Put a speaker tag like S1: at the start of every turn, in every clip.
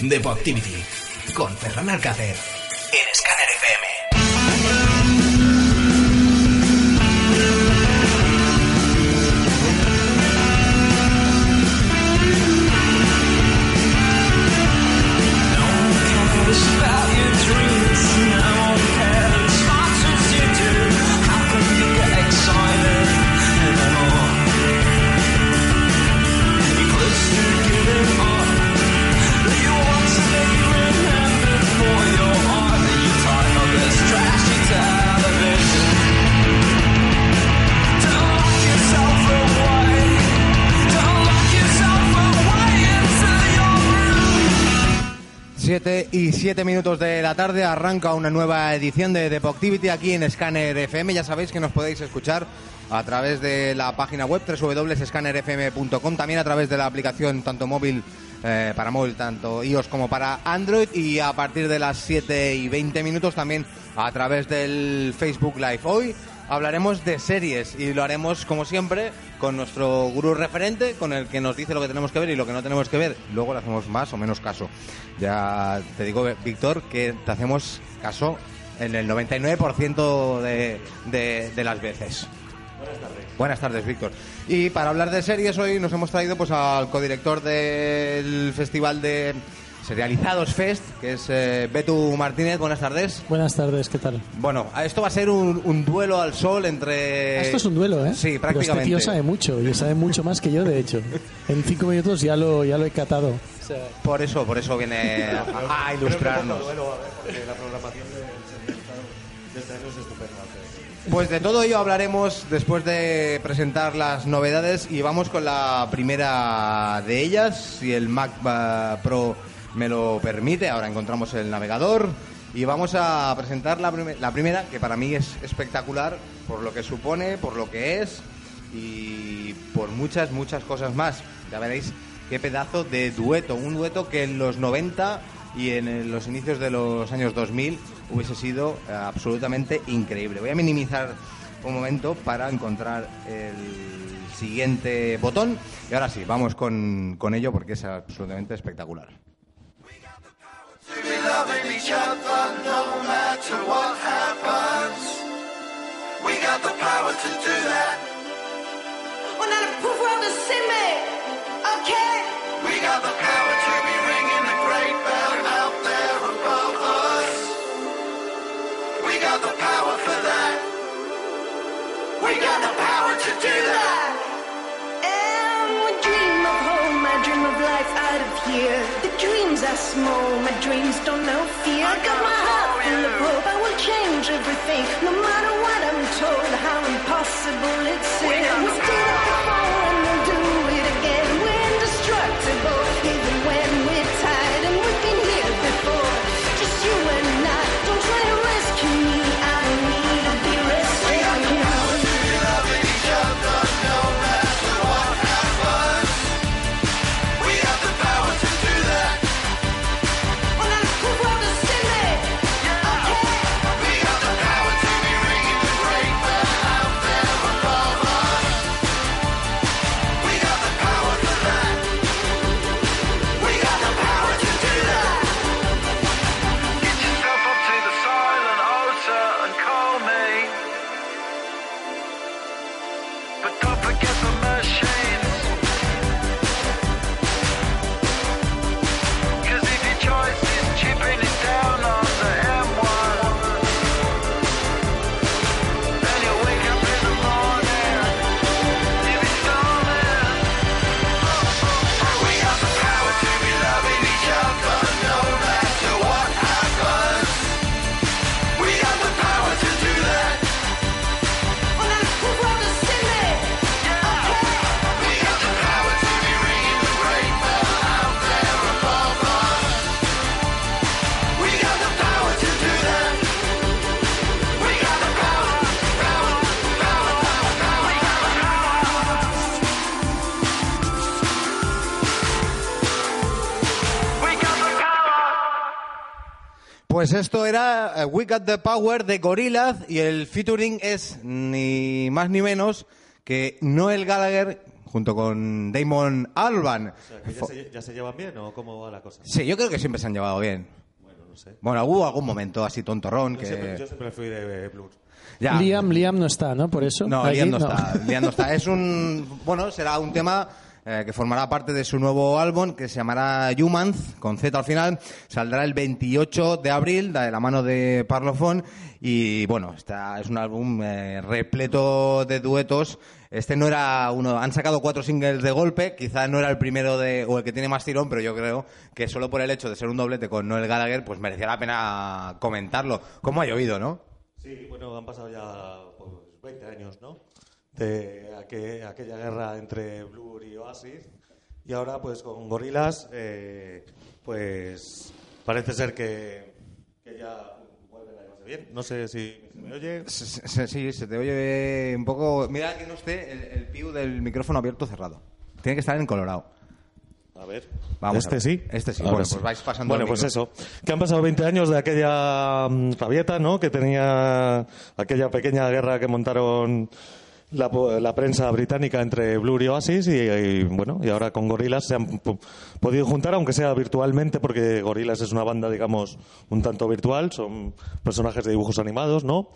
S1: The Activity con Ferran Alcácer
S2: 7 minutos de la tarde arranca una nueva edición de Depoctivity aquí en Scanner FM. Ya sabéis que nos podéis escuchar a través de la página web www.scannerfm.com, también a través de la aplicación tanto móvil eh, para móvil, tanto iOS como para Android, y a partir de las 7 y 20 minutos también a través del Facebook Live. Hoy hablaremos de series y lo haremos como siempre con nuestro gurú referente, con el que nos dice lo que tenemos que ver y lo que no tenemos que ver. Luego le hacemos más o menos caso. Ya te digo, Víctor, que te hacemos caso en el 99% de, de, de las veces. Buenas tardes. Buenas tardes, Víctor. Y para hablar de series hoy nos hemos traído pues al codirector del Festival de Serializados Fest, que es eh, Betu Martínez. Buenas tardes.
S3: Buenas tardes, ¿qué tal?
S2: Bueno, esto va a ser un, un duelo al sol entre...
S3: Esto es un duelo, ¿eh?
S2: Sí,
S3: Pero
S2: prácticamente.
S3: este tío sabe mucho, y sabe mucho más que yo, de hecho. En cinco minutos ya lo, ya lo he catado. O sea,
S2: Por eso, por eso viene a, a ilustrarnos. Pues de todo ello hablaremos después de presentar las novedades y vamos con la primera de ellas, si el Mac eh, Pro me lo permite. Ahora encontramos el navegador y vamos a presentar la, prime- la primera, que para mí es espectacular por lo que supone, por lo que es y por muchas, muchas cosas más. Ya veréis qué pedazo de dueto, un dueto que en los 90 y en los inicios de los años 2000 hubiese sido eh, absolutamente increíble. Voy a minimizar un momento para encontrar el siguiente botón y ahora sí, vamos con, con ello porque es absolutamente espectacular.
S4: Well, now the proof world is see me. Okay. We got the power to be ringing the great bell out there above us. We got the power for that. We got the power to do that. And we dream of home, I dream of life out of here. Dreams are small, my dreams don't know fear. I got my heart in the hope, I will change everything. No matter what I'm told,
S2: Pues esto era eh, We Got the Power de Gorillaz y el featuring es ni más ni menos que Noel Gallagher junto con Damon Alban.
S5: O sea, ya, se, ya se llevan bien o cómo va la cosa?
S2: Sí, yo creo que siempre se han llevado bien.
S5: Bueno, no sé.
S2: Bueno, hubo algún momento así tontorrón
S5: Yo,
S2: que...
S5: siempre, yo siempre fui de Blur.
S2: Ya.
S3: Liam, Liam no está, ¿no? Por eso.
S2: No, Liam no, está. Liam no está. Es un, bueno, será un tema eh, que formará parte de su nuevo álbum que se llamará Humans, con Z al final. Saldrá el 28 de abril, de la mano de Parlophone. Y bueno, está, es un álbum eh, repleto de duetos. Este no era uno, han sacado cuatro singles de golpe, quizás no era el primero de, o el que tiene más tirón, pero yo creo que solo por el hecho de ser un doblete con Noel Gallagher, pues merecía la pena comentarlo. ¿Cómo ha llovido, no?
S5: Sí, bueno, han pasado ya pues, 20 años, ¿no? De aqu- aquella guerra entre Blur y Oasis. Y ahora, pues con Gorilas, pues parece ser que, que ya vuelven a llevarse bien. No sé si se me oye.
S2: Sí, se te oye un poco. Mira que no esté el, el piu del micrófono abierto o cerrado. Tiene que estar en colorado.
S5: A ver.
S2: Vamos
S5: este
S2: a ver.
S5: sí.
S2: Este sí.
S5: Ahora
S2: Bueno, pues vais pasando
S5: Bueno, pues eso. Que han pasado 20 años de aquella mm, rabieta, ¿no? Que tenía aquella pequeña guerra que montaron la, la prensa británica entre Blur y Oasis y, bueno, y ahora con Gorillaz se han po- podido juntar, aunque sea virtualmente, porque Gorillaz es una banda, digamos, un tanto virtual, son personajes de dibujos animados, ¿no?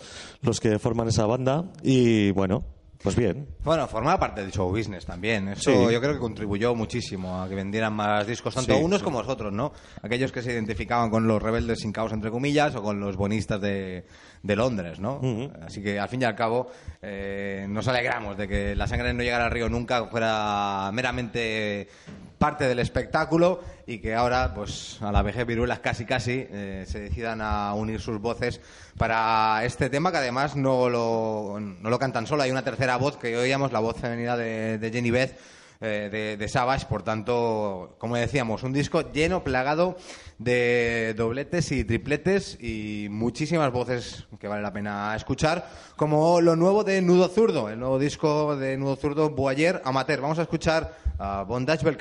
S5: Los que forman esa banda y bueno, pues bien.
S2: Bueno, formaba parte del show business también. Eso
S5: Sí.
S2: yo creo que contribuyó muchísimo a que vendieran más discos, tanto
S5: Sí,
S2: unos como los otros, ¿no? Aquellos que se identificaban con los rebeldes sin caos, entre comillas, o con los bonistas de, de Londres, ¿no? Así que, al fin y al cabo, eh, nos alegramos de que la sangre no llegara al río nunca, fuera meramente parte del espectáculo y que ahora, pues, a la vejez viruelas casi casi eh, se decidan a unir sus voces para este tema que además no lo, no lo cantan solo, hay una tercera voz que oíamos, la voz femenina de, Jenny Beth eh, de, de Savage, por tanto, como decíamos, un disco lleno, plagado de dobletes y tripletes y muchísimas voces que vale la pena escuchar, como lo nuevo de Nudo Zurdo, el nuevo disco de Nudo Zurdo, Boyer Amateur. Vamos a escuchar a Bondage Bel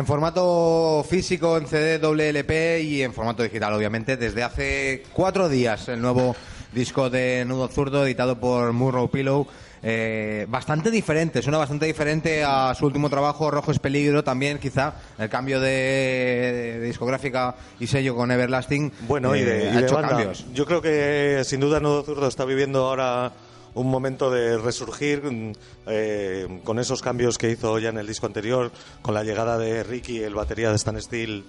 S2: En formato físico, en CD, doble LP y en formato digital, obviamente, desde hace cuatro días. El nuevo disco de Nudo Zurdo, editado por Murrow Pillow. eh, bastante diferente, suena bastante diferente a su último trabajo, Rojo es Peligro, también quizá el cambio de, de discográfica y sello con Everlasting
S5: Bueno, y
S2: eh,
S5: de, y
S2: ha
S5: de
S2: hecho
S5: banda.
S2: cambios.
S5: Yo creo que sin duda Nudo Zurdo está viviendo ahora un momento de resurgir mm, eh, con esos cambios que hizo ya en el disco anterior, con la llegada de Ricky, el batería de Stan Steel,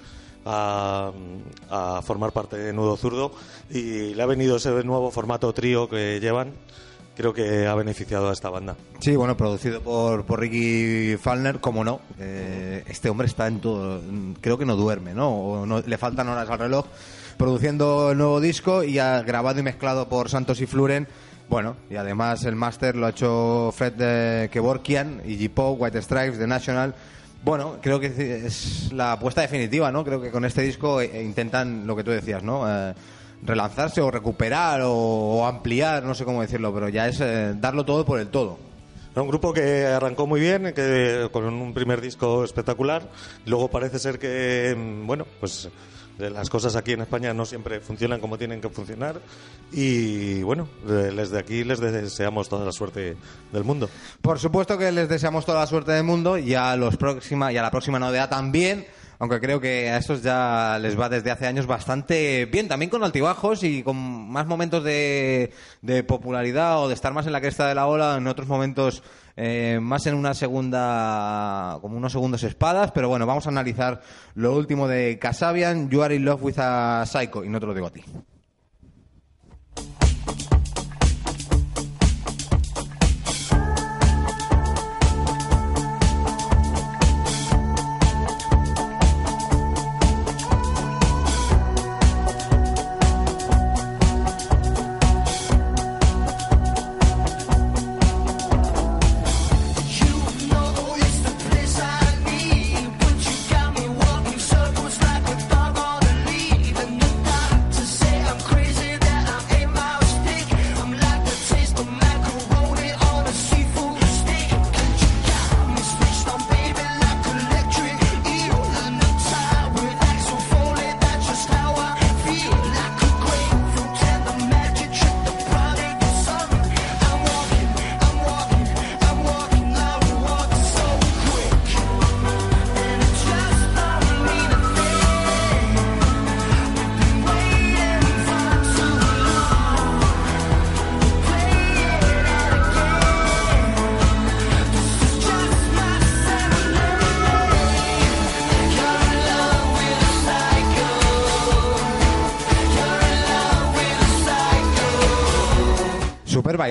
S5: a, a formar parte de Nudo Zurdo y le ha venido ese nuevo formato trío que llevan. Creo que ha beneficiado a esta banda.
S2: Sí, bueno, producido por, por Ricky Falner, como no. eh, este hombre está en todo. Creo que no duerme, ¿no? O no- le faltan horas al reloj. Produciendo el nuevo disco y ha grabado y mezclado por Santos y Fluren. Bueno, y además el máster lo ha hecho Fred eh, Kevorkian y G-Pop, White Stripes, The National. Bueno, creo que es la apuesta definitiva, ¿no? Creo que con este disco eh, intentan lo que tú decías, ¿no? Eh, relanzarse o recuperar o, ampliar, no sé cómo decirlo, pero ya es eh, darlo todo por el todo.
S5: Un grupo que arrancó muy bien, que con un primer disco espectacular. Luego parece ser que, mm, bueno, pues eh, las cosas aquí en España no siempre funcionan como tienen que funcionar. Y bueno, eh, desde aquí les deseamos toda la suerte del mundo.
S2: Por supuesto que les deseamos toda la suerte del mundo y a, los próxima, y a la próxima novedad también, aunque creo que a estos ya les va desde hace años bastante bien, también con altibajos y con más momentos de, de popularidad o de estar más en la cresta de la ola, en otros momentos eh, más en una segunda, como unos segundos espadas, pero bueno, vamos a analizar lo último de Casabian, You Are in Love with a Psycho, y no te lo digo a ti.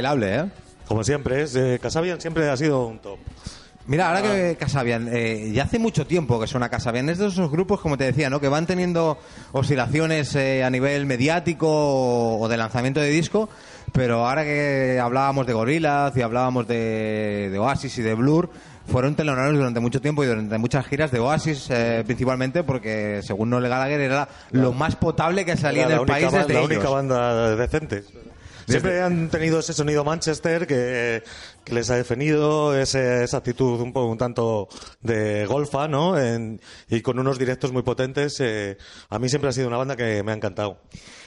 S2: Bailable, ¿eh?
S5: Como siempre, es, eh, Casabian siempre ha sido un top.
S2: Mira, ahora que Casabian, eh, ya hace mucho tiempo que suena Casabian, es de esos grupos, como te decía, ¿no? que van teniendo oscilaciones eh, a nivel mediático o, o de lanzamiento de disco, pero ahora que hablábamos de Gorillaz y hablábamos de, de Oasis y de Blur, fueron teloneros durante mucho tiempo y durante muchas giras de Oasis eh, principalmente porque, según Noel Gallagher, era lo más potable que salía
S5: Era
S2: en
S5: la
S2: el
S5: única,
S2: país
S5: ba-
S2: desde
S5: la
S2: ellos.
S5: única banda decente. Siempre han tenido ese sonido Manchester que, que les ha definido, ese- esa actitud un, poco, un tanto de golfa, ¿no? En- y con unos directos muy potentes. eh, a mí siempre ha sido una banda que me ha encantado.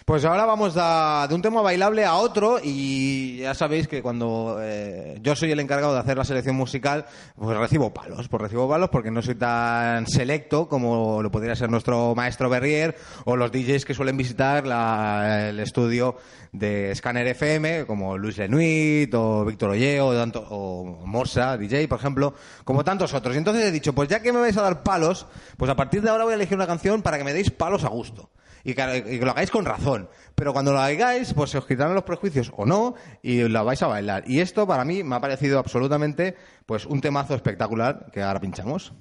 S2: Pues ahora vamos de un tema bailable a otro y ya sabéis que cuando eh, yo soy el encargado de hacer la selección musical, pues recibo palos, pues recibo palos porque no soy tan selecto como lo podría ser nuestro maestro Berrier o los DJs que suelen visitar la- el estudio de Scanner FM, como Luis Lenuit o Víctor Olleo o, tanto- o Morsa, DJ, por ejemplo, como tantos otros. Y entonces he dicho, pues ya que me vais a dar palos, pues a partir de ahora voy a elegir una canción para que me deis palos a gusto y que, lo hagáis con razón. Pero cuando lo hagáis, pues se os quitarán los prejuicios o no y la vais a bailar. Y esto para mí me ha parecido absolutamente pues un temazo espectacular que ahora pinchamos.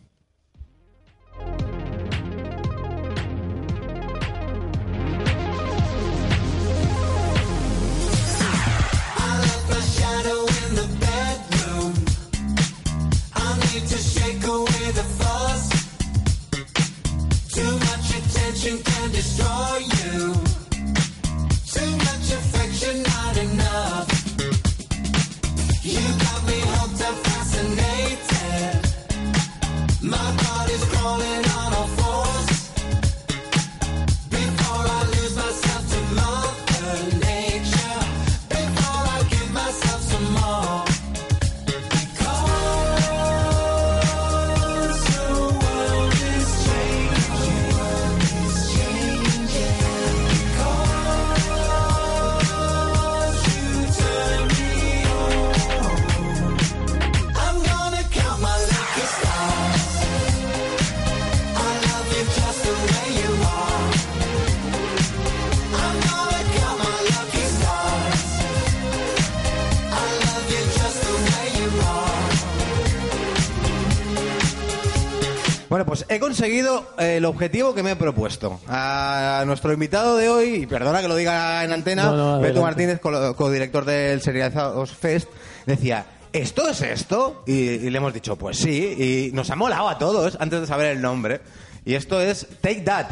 S6: You got me hooked and fascinated.
S2: He conseguido eh, el objetivo que me he propuesto. A nuestro invitado de hoy, y perdona que lo diga en antena,
S3: No, no,
S2: Beto. Martínez, co- codirector del Serializados Fest, decía, ¿esto es esto? Y, y le hemos dicho, pues sí, y nos ha molado a todos antes de saber el nombre. Y esto es Take That.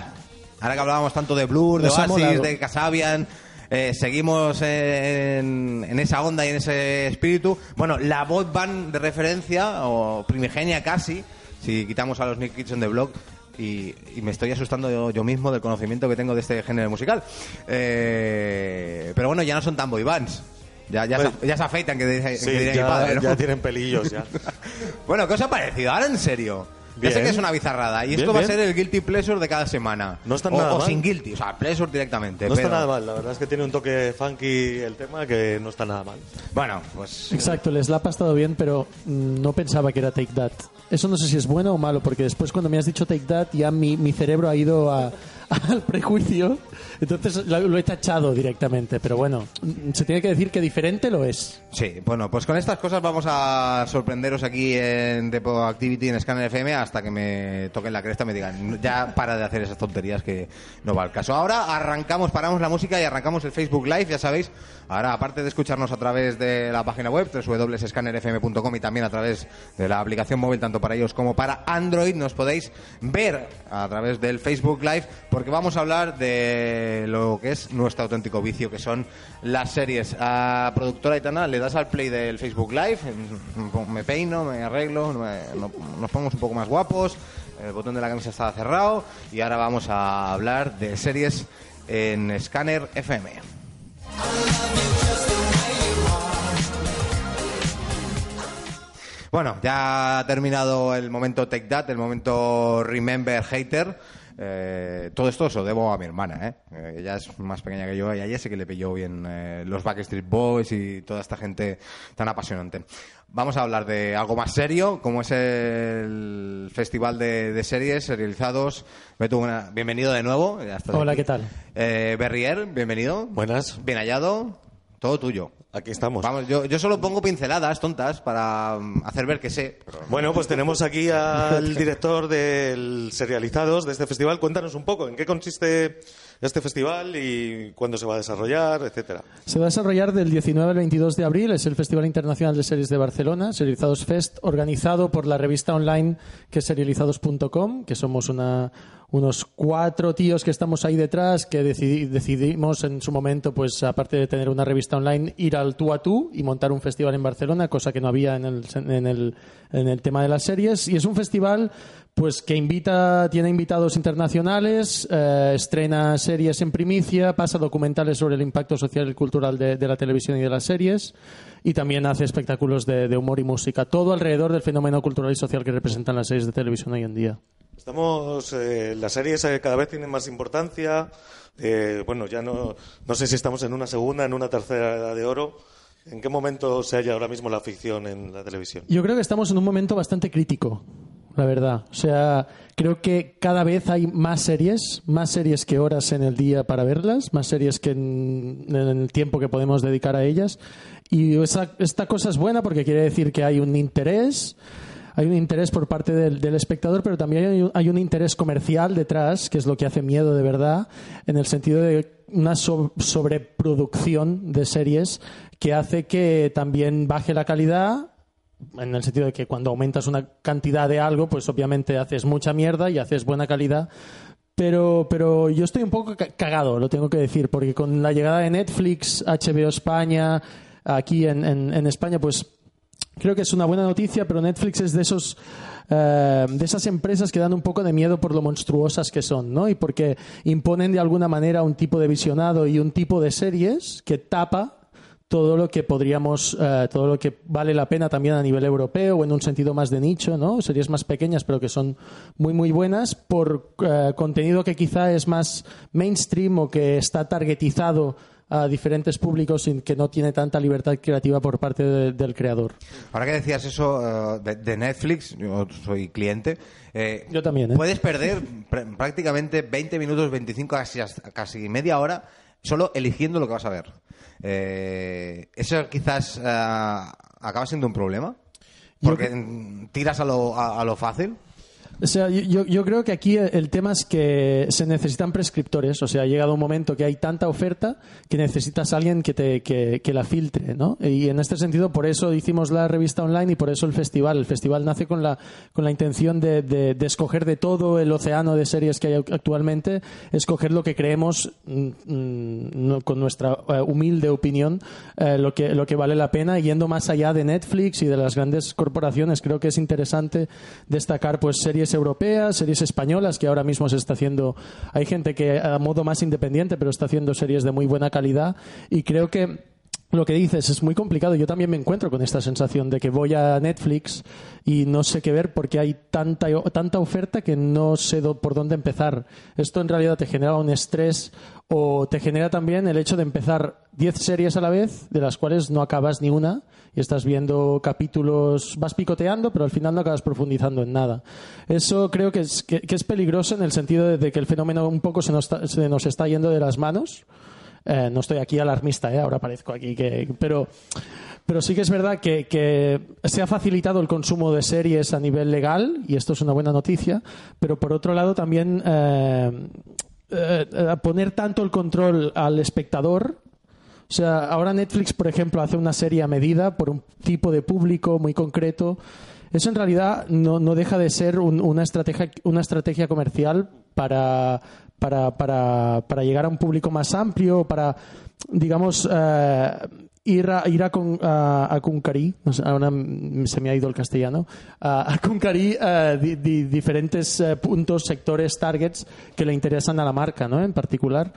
S2: Ahora que hablábamos tanto de Blur, de
S3: Nos ha
S2: Oasis, de Casabian, eh, seguimos en, en esa onda y en ese espíritu. Bueno, la voz band de referencia, o primigenia casi, si quitamos a los Nick Kids on the Block, y, y me estoy asustando yo, yo mismo del conocimiento que tengo de este género musical. Eh, pero bueno, ya no son tan boy bands. Ya, ya, se, ya se afeitan, que,
S5: Sí,
S2: que diría mi
S5: ya,
S2: padre, ¿no?
S5: ya tienen pelillos ya.
S2: Bueno, ¿qué os ha parecido? Ahora en serio. Ya sé que es una bizarrada. Y
S5: Bien,
S2: esto va a ser el guilty pleasure de cada semana.
S5: No está
S2: o,
S5: nada
S2: o
S5: mal.
S2: sin guilty, o sea, pleasure directamente.
S5: No
S2: pero-
S5: está nada mal, la verdad es que tiene un toque funky el tema que no está nada mal.
S2: Bueno, pues.
S3: Exacto, el slap ha estado bien, pero mm, no pensaba que era Take That. Eso no sé si es bueno o malo, porque después cuando me has dicho Take That ya mi, mi cerebro ha ido a- al prejuicio, entonces lo, he tachado directamente. Pero bueno, se tiene que decir que diferente lo es.
S2: Sí, bueno, pues con estas cosas vamos a sorprenderos aquí en Depo Activity en Scanner FM hasta que me toquen la cresta y me digan, ya para de hacer esas tonterías que no va al caso. Ahora arrancamos, paramos la música y arrancamos el Facebook Live, ya sabéis. Ahora, aparte de escucharnos a través de la página web, www.scannerfm.com y también a través de la aplicación móvil, tanto para ellos como para Android, nos podéis ver a través del Facebook Live, porque vamos a hablar de lo que es nuestro auténtico vicio, que son las series. A productora Itana, le das al play del Facebook Live, me peino, me arreglo, me- no- nos ponemos un poco más guapos, el botón de la camisa está cerrado y ahora vamos a hablar de series en Scanner FM. Bueno, ya ha terminado el momento Take That, el momento Remember Hater. Eh, todo esto se lo debo a mi hermana, ¿eh? Eh, Ella es más pequeña que yo y a ella sí que le pilló bien eh, los Backstreet Boys y toda esta gente tan apasionante. Vamos a hablar de algo más serio, como es el Festival de, de Series Serializados. Beto, una- bienvenido de nuevo. ya estás
S3: Hola,
S2: aquí.
S3: ¿qué tal?
S2: Eh, Berrier, bienvenido.
S5: Buenas,
S2: Bien hallado. Todo tuyo.
S5: aquí estamos.
S2: Vamos, yo, yo solo pongo pinceladas tontas para mm, hacer ver que sé. pero-
S5: Bueno, pues tenemos aquí al director del Serializados de este festival. Cuéntanos un poco en qué consiste este festival y cuándo se va a desarrollar, etcétera.
S3: Se va a desarrollar del 19 al 22 de abril, es el Festival Internacional de Series de Barcelona, Serializados Fest, organizado por la revista online que es serializados.com, que somos una, unos cuatro tíos que estamos ahí detrás, que decidi- decidimos en su momento, pues aparte de tener una revista online, ir al tú a tú y montar un festival en Barcelona, cosa que no había en el, en el, en el tema de las series. Y es un festival pues que invita, tiene invitados internacionales, eh, estrena series en primicia, pasa documentales sobre el impacto social y cultural de, de la televisión y de las series, y también hace espectáculos de, de humor y música. Todo alrededor del fenómeno cultural y social que representan las series de televisión hoy en día.
S5: Estamos, eh, las series eh, cada vez tienen más importancia. eh, bueno, ya no, no sé si estamos en una segunda, en una tercera edad de oro. ¿En qué momento se halla ahora mismo la ficción en la televisión?
S3: Yo creo que estamos en un momento bastante crítico, la verdad. O sea, creo que cada vez hay más series, más series que horas en el día para verlas, más series que en, el tiempo que podemos dedicar a ellas. Y esa- esta cosa es buena porque quiere decir que hay un interés. Hay un interés por parte del, del espectador, pero también hay un, hay un interés comercial detrás, que es lo que hace miedo de verdad, en el sentido de una so- sobreproducción de series que hace que también baje la calidad en el sentido de que cuando aumentas una cantidad de algo, pues obviamente haces mucha mierda y haces buena calidad. Pero, pero yo estoy un poco ca- cagado, lo tengo que decir, porque con la llegada de Netflix, HBO España, aquí en, en- en España, pues creo que es una buena noticia, pero Netflix es de esos eh, de esas empresas que dan un poco de miedo por lo monstruosas que son, ¿no? Y porque imponen de alguna manera un tipo de visionado y un tipo de series que tapa todo lo que podríamos, eh, todo lo que vale la pena también a nivel europeo o en un sentido más de nicho, ¿no? Series más pequeñas pero que son muy muy buenas por eh, contenido que quizá es más mainstream o que está targetizado a diferentes públicos y que no tiene tanta libertad creativa por parte de- del creador.
S2: Ahora que decías eso eh, de, de Netflix, yo soy cliente. eh,
S3: Yo también, ¿eh?
S2: Puedes perder pr- prácticamente 20 minutos, 25, casi, casi media hora solo eligiendo lo que vas a ver. Eh, eso quizás eh, acaba siendo un problema. Porque tiras a lo, a, a lo fácil.
S3: O sea, yo, yo creo que aquí el tema es que se necesitan prescriptores. O sea, ha llegado un momento que hay tanta oferta que necesitas alguien que, te, que, que la filtre, ¿no? Y en este sentido, por eso hicimos la revista online y por eso el festival. El festival nace con la, con la intención de, de- escoger de todo el océano de series que hay actualmente, escoger lo que creemos, mm, mm, con nuestra eh, humilde opinión, eh, lo, que, lo que vale la pena, yendo más allá de Netflix y de las grandes corporaciones. Creo que es interesante destacar pues series europeas, series españolas, que ahora mismo se está haciendo. Hay gente que a modo más independiente, pero está haciendo series de muy buena calidad. Y creo que lo que dices es muy complicado. Yo también me encuentro con esta sensación de que voy a Netflix y no sé qué ver porque hay tanta, tanta oferta que no sé por dónde empezar. Esto en realidad te genera un estrés o te genera también el hecho de empezar 10 series a la vez, de las cuales no acabas ni una y estás viendo capítulos, vas picoteando, pero al final no acabas profundizando en nada. Eso creo que es, que, es peligroso en el sentido de, de que el fenómeno un poco se nos se nos está yendo de las manos. Eh, no estoy aquí alarmista, ¿eh? ahora parezco aquí que. Pero, pero sí que es verdad que, se ha facilitado el consumo de series a nivel legal, y esto es una buena noticia, pero por otro lado también eh, eh, poner tanto el control al espectador. O sea, ahora Netflix, por ejemplo, hace una serie a medida por un tipo de público muy concreto. Eso en realidad no, no deja de ser un- una, estrategia, una estrategia comercial para, para, para, para llegar a un público más amplio, para, digamos, eh, ir a, ir a, con, a, a ahora se me ha ido el castellano, a, a conquerir eh, di- di- diferentes eh, puntos, sectores, targets que le interesan a la marca, ¿no? En particular.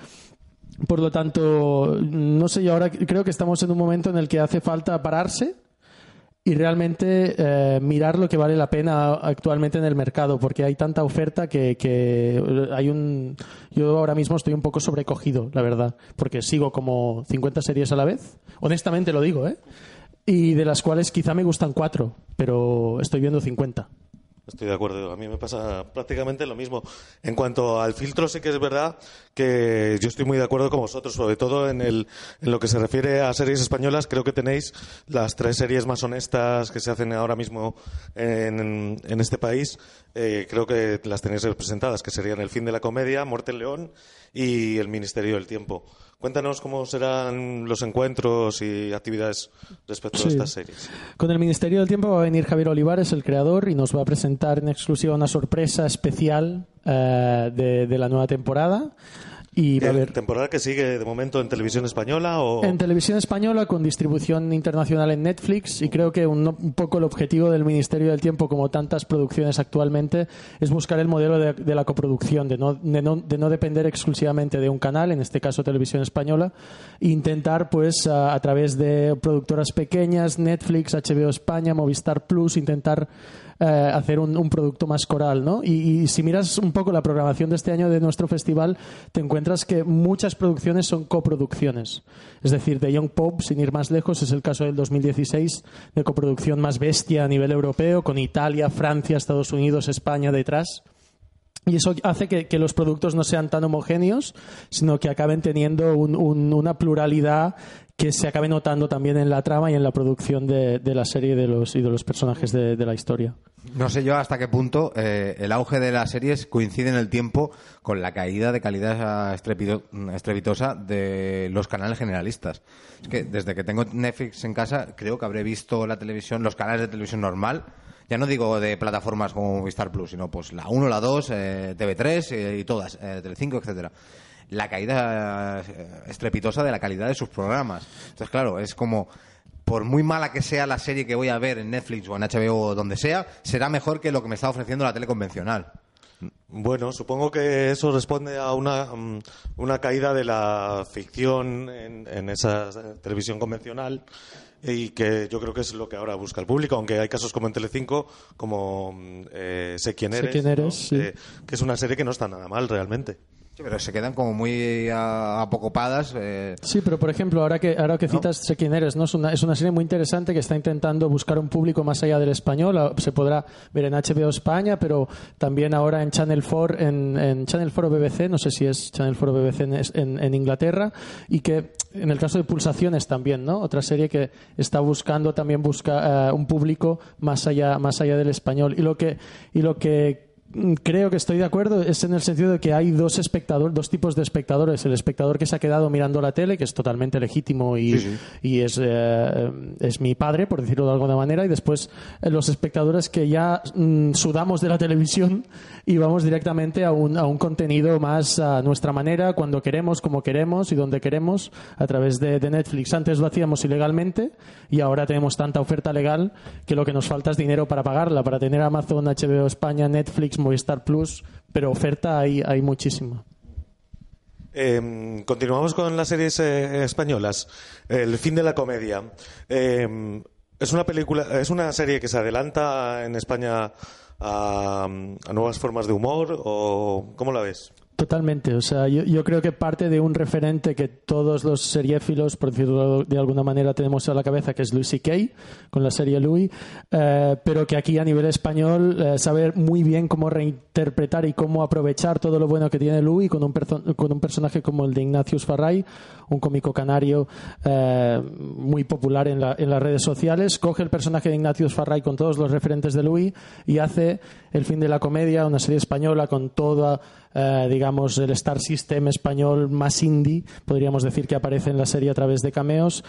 S3: Por lo tanto, no sé, yo ahora creo que estamos en un momento en el que hace falta pararse y realmente eh, mirar lo que vale la pena actualmente en el mercado, porque hay tanta oferta que, que hay un. Yo ahora mismo estoy un poco sobrecogido, la verdad, porque sigo como 50 series a la vez. Honestamente lo digo, ¿eh? Y de las cuales quizá me gustan cuatro, pero estoy viendo 50.
S5: Estoy de acuerdo, a mí me pasa prácticamente lo mismo. En cuanto al filtro, sí que es verdad que yo estoy muy de acuerdo con vosotros, sobre todo en, lo que se refiere a series españolas. Creo que tenéis las tres series más honestas que se hacen ahora mismo en, en este país. Eh, creo que las tenéis representadas, que serían El fin de la comedia, Muerte en León y El Ministerio del Tiempo. Cuéntanos cómo serán los encuentros y actividades respecto
S3: Sí.
S5: a estas series.
S3: Con el Ministerio del Tiempo va a venir Javier Olivares, el creador, y nos va a presentar en exclusiva una sorpresa especial eh, de, de la nueva temporada. Y va a
S5: ¿El
S3: haber
S5: temporada que sigue de momento en televisión española o...?
S3: en televisión española con distribución internacional en Netflix y creo que un, un poco el objetivo del Ministerio del Tiempo, como tantas producciones actualmente, es buscar el modelo de, de la coproducción, de no, de, no, de no depender exclusivamente de un canal, en este caso televisión española, e intentar pues a, a través de productoras pequeñas, Netflix, HBO España, Movistar Plus, intentar eh, hacer un, producto más coral, ¿no? Y, si miras un poco la programación de este año de nuestro festival, te encuentras que muchas producciones son coproducciones. Es decir, de Young Pope, sin ir más lejos, es el caso del 2016 de coproducción más bestia a nivel europeo, con Italia, Francia, Estados Unidos, España detrás. Y eso hace que, los productos no sean tan homogéneos, sino que acaben teniendo un- un- una pluralidad que se acabe notando también en la trama y en la producción de, la serie de los, y de los personajes de, la historia.
S2: No sé yo hasta qué punto eh, el auge de las series coincide en el tiempo con la caída de calidad estrepito- estrepitosa de los canales generalistas. Es que desde que tengo Netflix en casa creo que habré visto la televisión, los canales de televisión normal. Ya no digo de plataformas como Movistar Plus, sino pues la 1, la 2, eh, TV3 eh, y todas, eh, Telecinco, etcétera. La caída eh, estrepitosa de la calidad de sus programas. Entonces, claro, es como por muy mala que sea la serie que voy a ver en Netflix o en HBO o donde sea, será mejor que lo que me está ofreciendo la tele convencional.
S5: Bueno, supongo que eso responde a una, mm, una caída de la ficción en, esa eh, televisión convencional y que yo creo que es lo que ahora busca el público, aunque hay casos como en Telecinco, como mm, eh, Sé quién
S3: Sé
S5: eres. Eh, que es una serie que no está nada mal realmente.
S2: Sí, pero se quedan como muy apocopadas. eh,
S3: Sí, pero por ejemplo, ahora que, ahora que citas Sé quién eres, ¿no? Es una, es una serie muy interesante que está intentando buscar un público más allá del español. Ah, Se podrá ver en HBO España, pero también ahora en Channel 4, en, en Channel 4 o BBC, no sé si es Channel 4 o BBC en, en, en Inglaterra, y que en el caso de Pulsaciones también, ¿no? Otra serie que está buscando también busca eh, un público más allá, más allá del español. Y lo que, y lo que creo que estoy de acuerdo es en el sentido de que hay dos espectadores, dos tipos de espectadores. El espectador que se ha quedado mirando la tele, que es totalmente legítimo y, y es, eh, es mi padre, por decirlo de alguna manera, y después eh, los espectadores que ya mm, sudamos de la televisión y vamos directamente a un, a un contenido más a nuestra manera, cuando queremos, como queremos y donde queremos, a través de, de Netflix. Antes lo hacíamos ilegalmente y ahora tenemos tanta oferta legal que lo que nos falta es dinero para pagarla, para tener Amazon, HBO España, Netflix, Movistar Plus, pero oferta hay, hay muchísima.
S5: Eh, continuamos con las series eh, españolas. El fin de la comedia. Eh, es una película, es una serie que se adelanta en España a, a nuevas formas de humor o cómo la ves?
S3: Totalmente, o sea, yo, yo creo que parte de un referente que todos los seriéfilos, por decirlo de alguna manera, tenemos a la cabeza, que es Louis C.K., con la serie Louis, eh, pero que aquí a nivel español eh, saber muy bien cómo reinterpretar y cómo aprovechar todo lo bueno que tiene Louis con un, con un personaje como el de Ignatius Farray, un cómico canario eh, muy popular en, la- en las redes sociales, coge el personaje de Ignatius Farray con todos los referentes de Louis y hace El fin de la comedia, una serie española con toda, eh, digamos, el Star System español más indie, podríamos decir que aparece en la serie a través de cameos.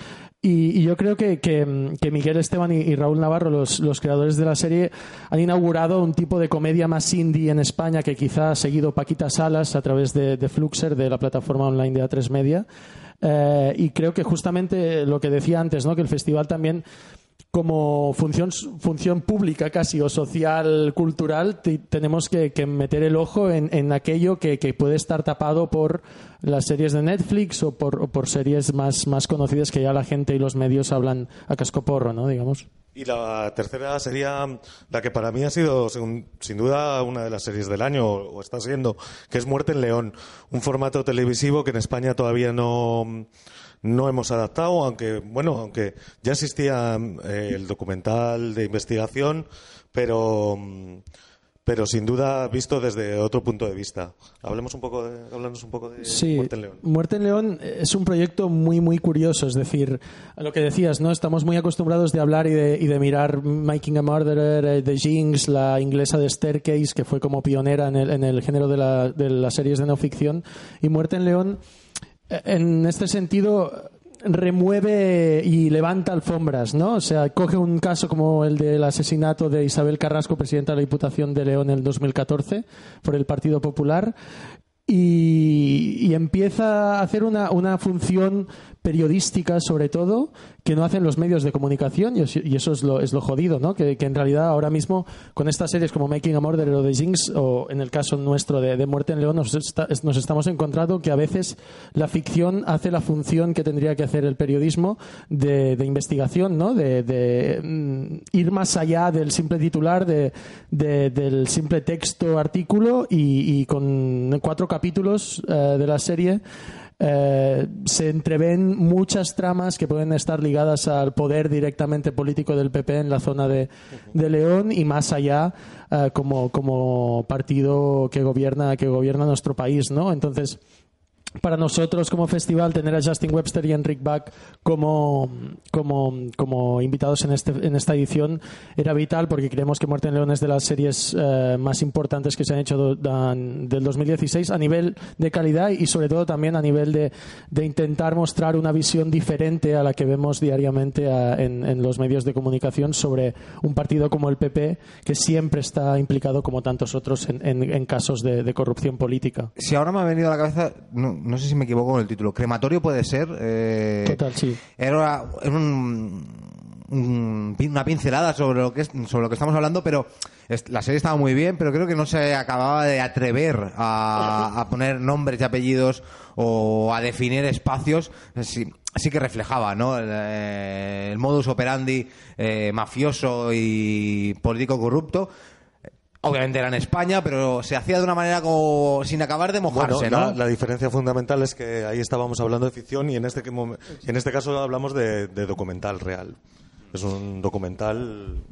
S3: Y, yo creo que, que- que Miguel Esteban y, y Raúl Navarro, los, los creadores de la serie, han inaugurado un tipo de comedia más indie en España que quizá ha seguido Paquita Salas a través de, de Fluxer, de la plataforma online de A3 Media. Eh, y creo que justamente lo que decía antes, ¿no? que el festival también como función, función pública casi o social, cultural, te- tenemos que, que meter el ojo en, aquello que, puede estar tapado por las series de Netflix o por, series más, conocidas que ya la gente y los medios hablan a cascoporro, ¿no? Digamos.
S5: Y la tercera sería la que para mí ha sido, según- sin duda, una de las series del año, o está siendo, que es Muerte en León. Un formato televisivo que en España todavía no, no hemos adaptado, aunque, bueno, aunque ya existía eh, el documental de investigación, pero, pero sin duda visto desde otro punto de vista. Hablemos un poco de, un poco de
S3: Sí,
S5: Muerte en León.
S3: Muerte en León es un proyecto muy, muy curioso. Es decir, a lo que decías, ¿no? Estamos muy acostumbrados de hablar y de, y de mirar Making a Murderer, eh, The Jinx, la inglesa de Staircase, que fue como pionera en el, en el género de, la- de las series de no ficción. Y Muerte en León, en este sentido, remueve y levanta alfombras, ¿no? O sea, coge un caso como el del asesinato de Isabel Carrasco, presidenta de la Diputación de León en el 2014, por el Partido Popular, y, empieza a hacer una, una función periodística sobre todo que no hacen los medios de comunicación y es- y eso es lo, es lo jodido, ¿no? Que, en realidad ahora mismo con estas series como Making a Murderer o The Jinx o en el caso nuestro de, Muerte en León nos, está- nos estamos encontrando que a veces la ficción hace la función que tendría que hacer el periodismo de, de investigación, ¿no? De, de, mm, ir más allá del simple titular, de- del simple texto artículo y, y con cuatro capítulos eh, de la serie eh, se entreven muchas tramas que pueden estar ligadas al poder directamente político del PP en la zona de, de León y más allá eh, como, como partido que gobierna que gobierna nuestro país, ¿no? Entonces para nosotros como festival tener a Justin Webster y Enric Bach como, como, como invitados en, este, en esta edición era vital porque creemos que Muerte en León es de las series eh, más importantes que se han hecho do- dan- del 2016 a nivel de calidad y sobre todo también a nivel de, de intentar mostrar una visión diferente a la que vemos diariamente a- en, los medios de comunicación sobre un partido como el PP que siempre está implicado como tantos otros en, en- casos de- corrupción política.
S2: Si ahora me ha venido a la cabeza, no sé si me equivoco con el título, crematorio puede ser. eh,
S3: Total, sí.
S2: Era, era un- un- una pincelada sobre lo que es, sobre lo que estamos hablando, pero la serie estaba muy bien, pero creo que no se acababa de atrever a, a poner nombres y apellidos o a definir espacios. Sí, sí que reflejaba, ¿no? El, eh, el modus operandi eh, mafioso y político corrupto. Obviamente era en España, pero se hacía de una manera como sin acabar de mojarse,
S5: Bueno,
S2: ¿no?
S5: la, la diferencia fundamental es que ahí estábamos hablando de ficción y en este, en este caso hablamos de, de documental real. Es un documental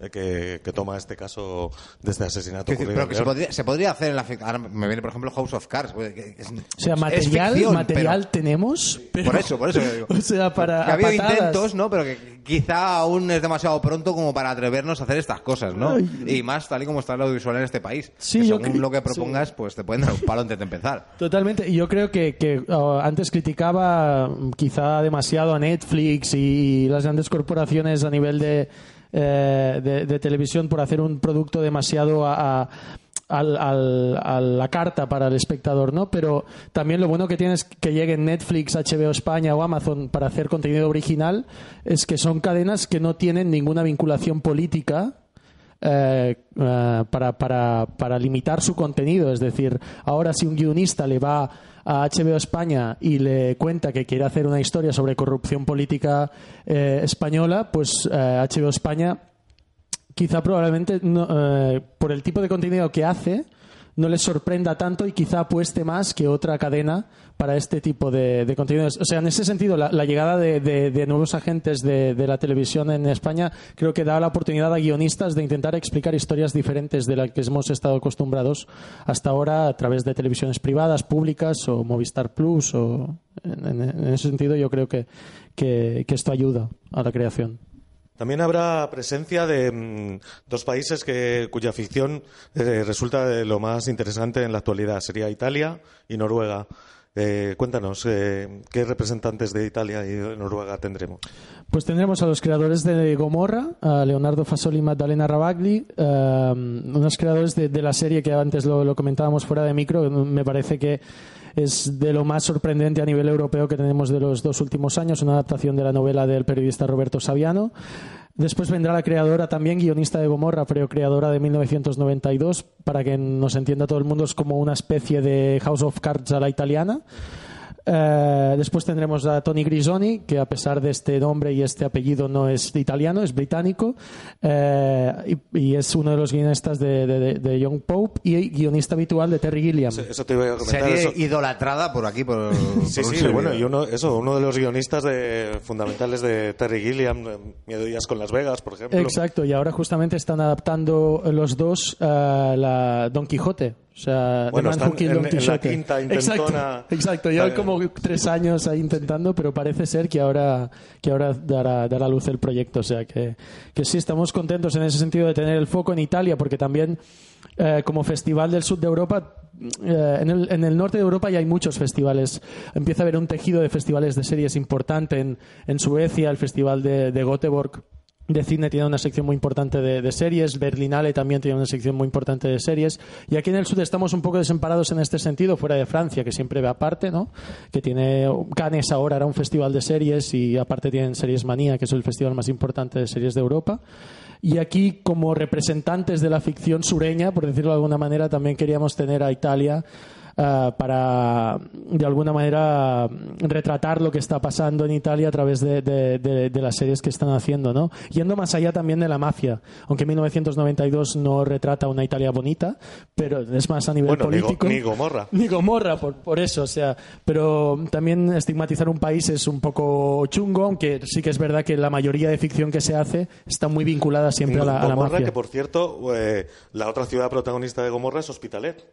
S5: eh, que, que toma este caso de este asesinato
S2: decir, pero que se podría, se podría hacer en la ahora me viene por ejemplo House of Cards que- que es-
S3: O sea, material,
S2: ficción,
S3: material
S2: pero-
S3: tenemos, pero...
S2: por eso por eso digo.
S3: O sea, para
S2: que ha habido
S3: patadas.
S2: intentos no pero que quizá aún es demasiado pronto como para atrevernos a hacer estas cosas no y más tal y como está el audiovisual en este país.
S3: Sí,
S2: Que según lo que propongas pues te pueden dar un palo antes de empezar.
S3: Totalmente. Y yo creo que, que, antes criticaba mm, quizá demasiado a Netflix y las grandes corporaciones a nivel de, eh, de, de televisión por hacer un producto demasiado a, al- al- a la carta para el espectador, ¿no? Pero también lo bueno que tienes que lleguen Netflix, HBO España o Amazon para hacer contenido original es que son cadenas que no tienen ninguna vinculación política eh, eh, para, para, para limitar su contenido. Es decir, ahora si un guionista le va a HBO España y le cuenta que quiere hacer una historia sobre corrupción política eh, española, pues eh, HBO España quizá probablemente no, eh, por el tipo de contenido que hace no les sorprenda tanto y quizá apueste más que otra cadena para este tipo de, contenidos. O sea, en ese sentido, la, llegada de, nuevos agentes de, la televisión en España creo que da la oportunidad a guionistas de intentar explicar historias diferentes de las que hemos estado acostumbrados hasta ahora a través de televisiones privadas, públicas o Movistar Plus. En, ese sentido, yo creo que, esto ayuda a la creación.
S5: También habrá presencia de mm, dos países cuya ficción eh, resulta de lo más interesante en la actualidad. Sería Italia y Noruega. Eh, cuéntanos, eh, ¿qué representantes de Italia y de Noruega tendremos?
S3: Pues tendremos a los creadores de Gomorra, a Leonardo Fasoli y Maddalena Rabagli, eh, unos creadores de, de la serie que antes lo comentábamos fuera de micro, me parece que es de lo más sorprendente a nivel europeo que tenemos de los dos últimos años, una adaptación de la novela del periodista Roberto Saviano. Después vendrá la creadora también, guionista de Gomorra, pero creadora de 1992, para que nos entienda todo el mundo, es como una especie de House of Cards a la italiana. Eh, después tendremos a Tony Grisoni, que a pesar de este nombre y este apellido no es italiano, es británico, eh, y, y es uno de los guionistas de, de- de- de Young Pope y guionista habitual de Terry Gilliam.
S5: Eso te iba a comentar.
S2: serie
S5: eso.
S2: idolatrada por aquí por,
S5: Sí,
S2: por
S5: sí, bueno, y uno, eso, uno de los guionistas de- fundamentales de Terry Gilliam, Miedo y con Las Vegas, por ejemplo.
S3: Exacto, y ahora justamente están adaptando los dos eh, la Don Quijote. O sea, The
S5: Bueno,
S3: Man
S5: están
S3: Who Killed
S5: en- en la quinta
S3: exacto,
S5: intentona.
S3: exacto, llevan
S5: Está-
S3: como tres años ahí intentando, pero parece ser que ahora, que ahora dará, dará luz el proyecto. O sea, que, que sí, estamos contentos en ese sentido de tener el foco en Italia, porque también eh, como festival del sur de Europa, eh, en, el, en el norte de Europa ya hay muchos festivales. Empieza a haber un tejido de festivales de series importante en, en Suecia, el festival de, de Göteborg de cine tiene una sección muy importante de, series, Berlinale también tiene una sección muy importante de series, y aquí en el sur estamos un poco desemparados en este sentido, fuera de Francia, que siempre ve aparte, ¿no? Que tiene Cannes ahora era un festival de series y aparte tienen Series Manía, que es el festival más importante de series de Europa. Y aquí, como representantes de la ficción sureña, por decirlo de alguna manera, también queríamos tener a Italia ah, para, de alguna manera, retratar lo que está pasando en Italia a través de, de- de- de las series que están haciendo, ¿no? Yendo más allá también de la mafia, aunque 1992 no retrata una Italia bonita, pero es más a nivel
S5: Bueno, ni Go-
S3: político.
S5: ni Gomorra.
S3: Ni Gomorra, por, por eso, o sea, pero también estigmatizar un país es un poco chungo, aunque sí que es verdad que la mayoría de ficción que se hace está muy vinculada siempre a la, a la
S5: Gomorra,
S3: mafia.
S5: que por cierto, eh, la otra ciudad protagonista de Gomorra es Hospitalet.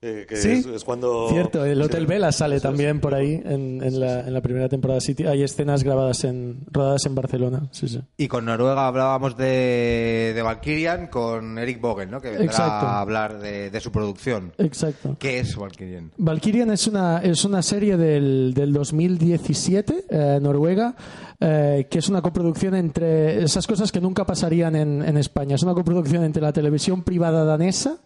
S5: Eh, que
S3: Sí,
S5: es, es cuando...
S3: Cierto, el Hotel
S5: Sí.
S3: Vela sale
S5: es.
S3: también por ahí en, en la, en la primera temporada. Sí, hay escenas grabadas en, rodadas en Barcelona. Sí, sí.
S2: Y con Noruega hablábamos de, de Valkyrian con Eric Bogen, ¿no? Que vendrá
S3: Exacto.
S2: a hablar de, de su producción.
S3: Exacto.
S2: ¿Qué es Valkyrian?
S3: Valkyrian es una, es una serie del, del 2017, eh, Noruega, eh, que es una coproducción entre esas cosas que nunca pasarían en, en España. Es una coproducción entre la televisión privada danesa,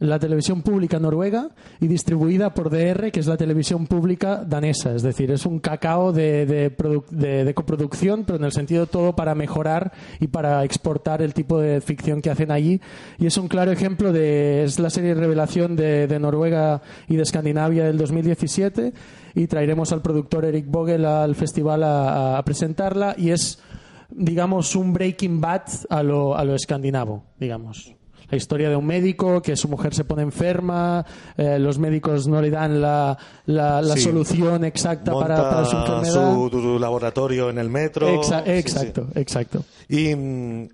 S3: la televisión pública noruega y distribuida por DR, que es la televisión pública danesa. Es decir, es un cacao de, de, produ- de- de coproducción, pero en el sentido todo para mejorar y para exportar el tipo de ficción que hacen allí. Y es un claro ejemplo de. Es la serie Revelación de, Noruega y de Escandinavia del 2017. Y traeremos al productor Eric Vogel al festival a, a presentarla. Y es, digamos, un Breaking Bad a lo, a lo escandinavo, digamos. La historia de un médico que su mujer se pone enferma, eh, los médicos no le dan la, la, la
S5: Sí.
S3: solución exacta para,
S5: Monta
S3: para su enfermedad.
S5: su, laboratorio en el metro.
S3: Exa-
S5: Sí, sí.
S3: exacto, exacto.
S5: Y mm,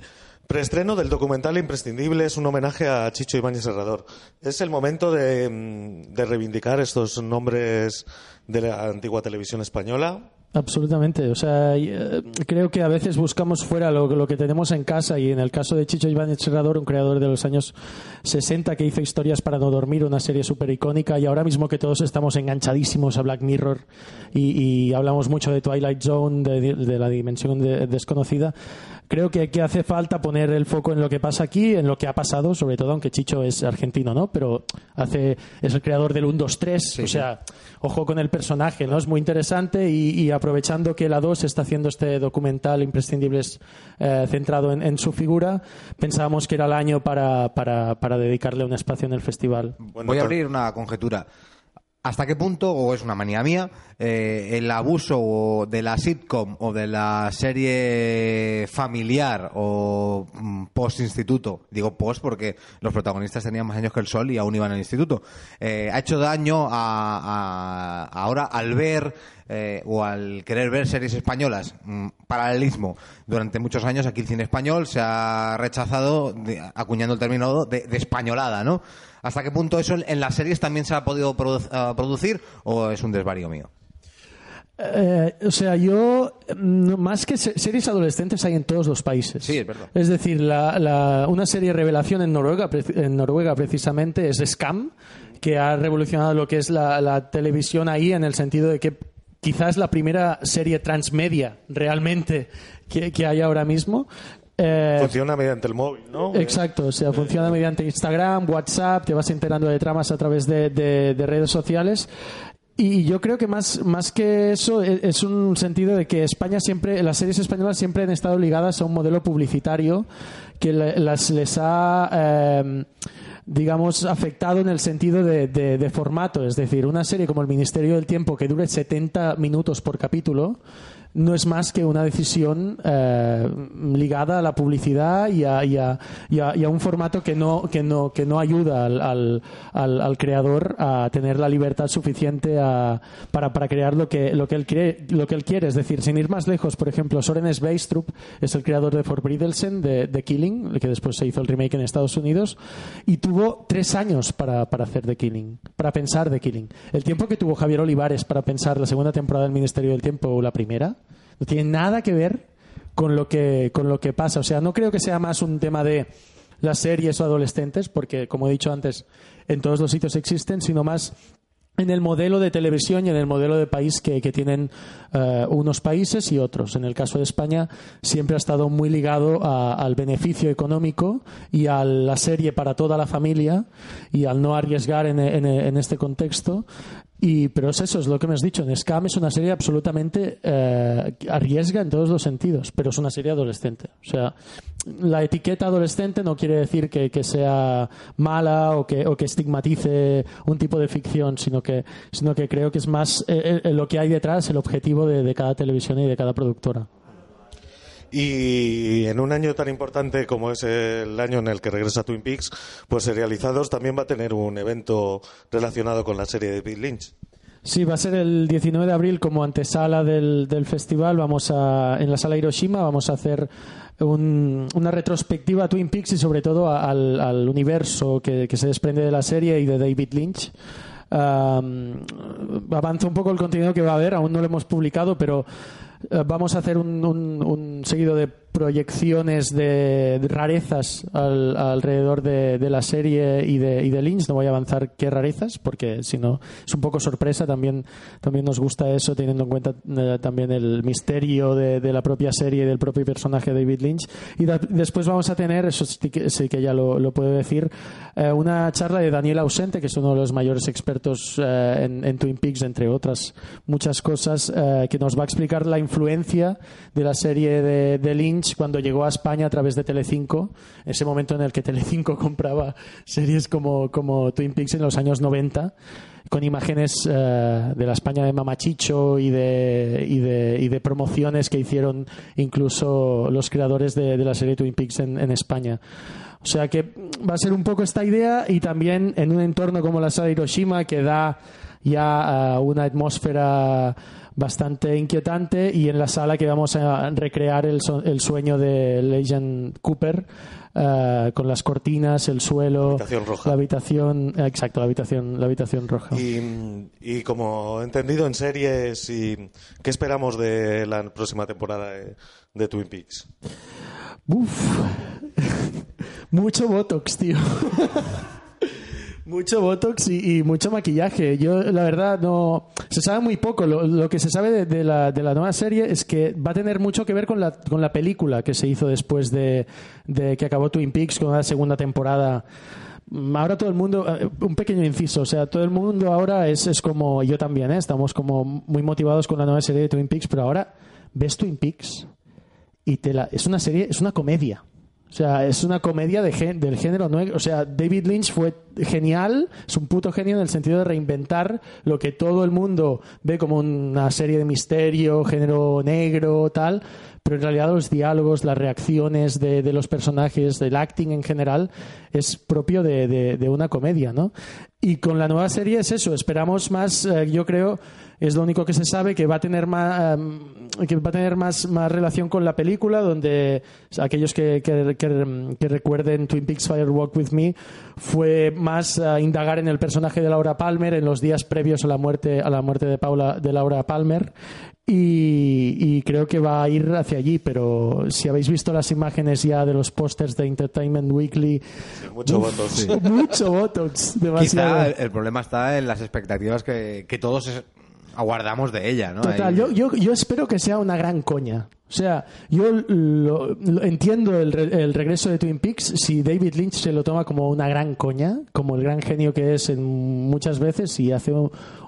S5: Preestreno del documental imprescindible es un homenaje a Chicho Ibáñez Serrador. Es el momento de, mm, de reivindicar estos nombres de la antigua televisión española.
S3: Absolutamente. O sea, eh, creo que a veces buscamos fuera lo, lo que tenemos en casa y en el caso de Chicho Ibáñez Serrador, un creador de los años 60 que hizo Historias para no dormir, una serie súper icónica y ahora mismo que todos estamos enganchadísimos a Black Mirror y, y hablamos mucho de Twilight Zone, de, de la dimensión de- desconocida, creo que, que hace falta poner el foco en lo que pasa aquí, en lo que ha pasado, sobre todo aunque Chicho es argentino, ¿no? Pero hace, es el creador del 1, 2, 3, o sea, ojo con el personaje, ¿no? Es muy interesante y, y aprovechando que la 2 está haciendo este documental Imprescindibles eh, centrado en, en su figura, pensábamos que era el año para, para, para dedicarle un espacio en el festival.
S5: Bueno,
S2: Voy a abrir una conjetura. ¿Hasta qué punto, o es una manía mía, eh, el abuso de la sitcom o de la serie familiar o mm, post-instituto, digo post porque los protagonistas tenían más años que el sol y aún iban al instituto, eh, ha hecho daño a, ahora al ver eh, o al querer ver series españolas, mm, paralelismo. Durante muchos años aquí el cine español se ha rechazado, acuñando el término de, de españolada, ¿no? ¿Hasta qué punto eso en- las series también se ha podido produ- ah, producir o es un desvarío mío?
S3: Eh, o sea, yo, mm, más que se- series adolescentes hay en todos los países.
S2: Sí, es verdad.
S3: Es decir, la- la- una serie revelación en Noruega, en Noruega precisamente, es Scam, que ha revolucionado lo que es la, la televisión ahí en el sentido de que quizás la primera serie transmedia realmente que, que hay ahora mismo. Eh,
S5: Funciona mediante el móvil, ¿no?
S3: Exacto, o sea, funciona mediante Instagram, WhatsApp, te vas enterando de tramas a través de, de- de redes sociales. Y yo creo que más, más que eso e- es un sentido de que España siempre, las series españolas siempre han estado ligadas a un modelo publicitario que las, les ha, eh, digamos, afectado en el sentido de, de- de formato. Es decir, una serie como El Ministerio del Tiempo que dure 70 minutos por capítulo no es más que una decisión eh, ligada a la publicidad y a, y a- y a- un formato que no, que no, que no ayuda al, creador a tener la libertad suficiente para, para crear lo que, lo, que él lo que él quiere. Es decir, sin ir más lejos, por ejemplo, Soren Sveistrup es el creador de Forbrydelsen, de, de Killing, que después se hizo el remake en Estados Unidos, y tuvo tres años para, para hacer The Killing, para pensar The Killing. El tiempo que tuvo Javier Olivares para pensar la segunda temporada del Ministerio del Tiempo o la primera, no tiene nada que ver con lo que, con lo que pasa. O sea, no creo que sea más un tema de las series o adolescentes, porque, como he dicho antes, en todos los sitios existen, sino más en el modelo de televisión y en el modelo de país que, que tienen eh, unos países y otros. En el caso de España siempre ha estado muy ligado a- al beneficio económico y a la serie para toda la familia y al no arriesgar en, en- en este contexto. Y, pero es eso, es lo que me has dicho. En Scam es una serie absolutamente eh, arriesga en todos los sentidos, pero es una serie adolescente. O sea, la etiqueta adolescente no quiere decir que, que sea mala o que, o que estigmatice un tipo de ficción, sino que, sino que creo que es más eh, eh, lo que hay detrás, el objetivo de, de cada televisión y de cada productora.
S5: Y en un año tan importante como es el año en el que regresa Twin Peaks, pues Serializados también va a tener un evento relacionado con la serie de David Lynch.
S3: Sí, va a ser el 19 de abril como antesala del, del festival. Vamos a, en la sala Hiroshima vamos a hacer un- una retrospectiva a Twin Peaks y sobre todo al, al universo que, que se desprende de la serie y de David Lynch. Um, avanza un poco el contenido que va a haber, aún no lo hemos publicado, pero vamos a hacer un, un- un seguido de proyecciones de, de rarezas al- alrededor de, de la serie y de, y de Lynch. No voy a avanzar qué rarezas, porque si no es un poco sorpresa. También, también nos gusta eso, teniendo en cuenta eh, también el misterio de, de la propia serie y del propio personaje David Lynch. Y después vamos a tener, eso sí que, sí que ya lo, lo puedo decir, eh, una charla de Daniel Ausente, que es uno de los mayores expertos eh, en, en Twin Peaks, entre otras muchas cosas, eh, que nos va a explicar la influencia de la serie de, de Lynch cuando llegó a España a través de Telecinco, ese momento en el que Telecinco compraba series como, como Twin Peaks en los años 90 con imágenes eh, de la España de Mamachicho y de, y, de, promociones que hicieron incluso los creadores de, de la serie Twin Peaks en, en España. O sea que va a ser un poco esta idea y también en un entorno como la sala de Hiroshima que da ya una atmósfera bastante inquietante y en la sala que vamos a recrear el, so- el sueño del Agent Cooper eh, con las cortinas, el suelo,
S5: habitación roja.
S3: la habitación, eh, exacto, la habitación, la habitación roja.
S5: Y, y como he entendido en series, y ¿qué esperamos de la próxima temporada de, de Twin Peaks?
S3: Uf. mucho Botox, tío. mucho Botox y, y mucho maquillaje. Yo, la verdad, no. Se sabe muy poco. Lo, que se sabe de, de la, de la nueva serie es que va a tener mucho que ver con la, con la película que se hizo después de, de que acabó Twin Peaks con la segunda temporada. Mm, Ahora todo el mundo, eh, un pequeño inciso, o sea, todo el mundo ahora es, es como, yo también, ¿eh? estamos como muy motivados con la nueva serie de Twin Peaks, pero ahora ves Twin Peaks y te la, es una serie, es una comedia. O sea, es una comedia de gen- del género nuevo. O sea, David Lynch fue genial, es un puto genio en el sentido de reinventar lo que todo el mundo ve como una serie de misterio, género negro, tal. Pero en realidad los diálogos, las reacciones de, de los personajes, del acting en general, es propio de, de- de una comedia, ¿no? Y con la nueva serie es eso, esperamos más, eh, yo creo, es lo único que se sabe que va a tener más em, que va a tener más, más relación con la película donde aquellos que, que- que- que recuerden Twin Peaks Fire Walk with Me fue más eh, indagar en el personaje de Laura Palmer en los días previos a la muerte a la muerte de Paula de Laura Palmer y, y creo que va a ir hacia allí pero si habéis visto las imágenes ya de los pósters de Entertainment Weekly
S5: Mucho votos.
S3: mucho botox demasiado
S2: Quizá el, el problema está en las expectativas que, que todos es- aguardamos de ella, ¿no?
S3: Total,
S2: Ahí-
S3: yo, yo, yo espero que sea una gran coña. O sea, yo lo- entiendo el, re- el regreso de Twin Peaks si David Lynch se lo toma como una gran coña, como el gran genio que es en muchas veces y hace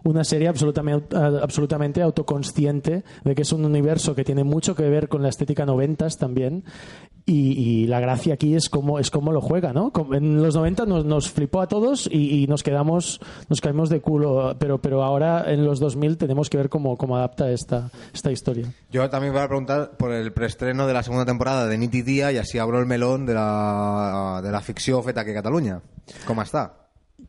S3: una serie absolutamente, absolutamente autoconsciente de que es un universo que tiene mucho que ver con la estética noventas también. Y, la gracia aquí es cómo, es cómo lo juega, ¿no? En los 90 nos, nos flipó a todos y, y nos quedamos, nos caímos de culo, pero, pero ahora en los 2000 tenemos que ver cómo, cómo adapta esta, esta historia.
S2: Yo también voy a preguntar por el preestreno de la segunda temporada de Nit i Dia y así abro el melón de la, de la ficció feta aquí a Catalunya. Com està?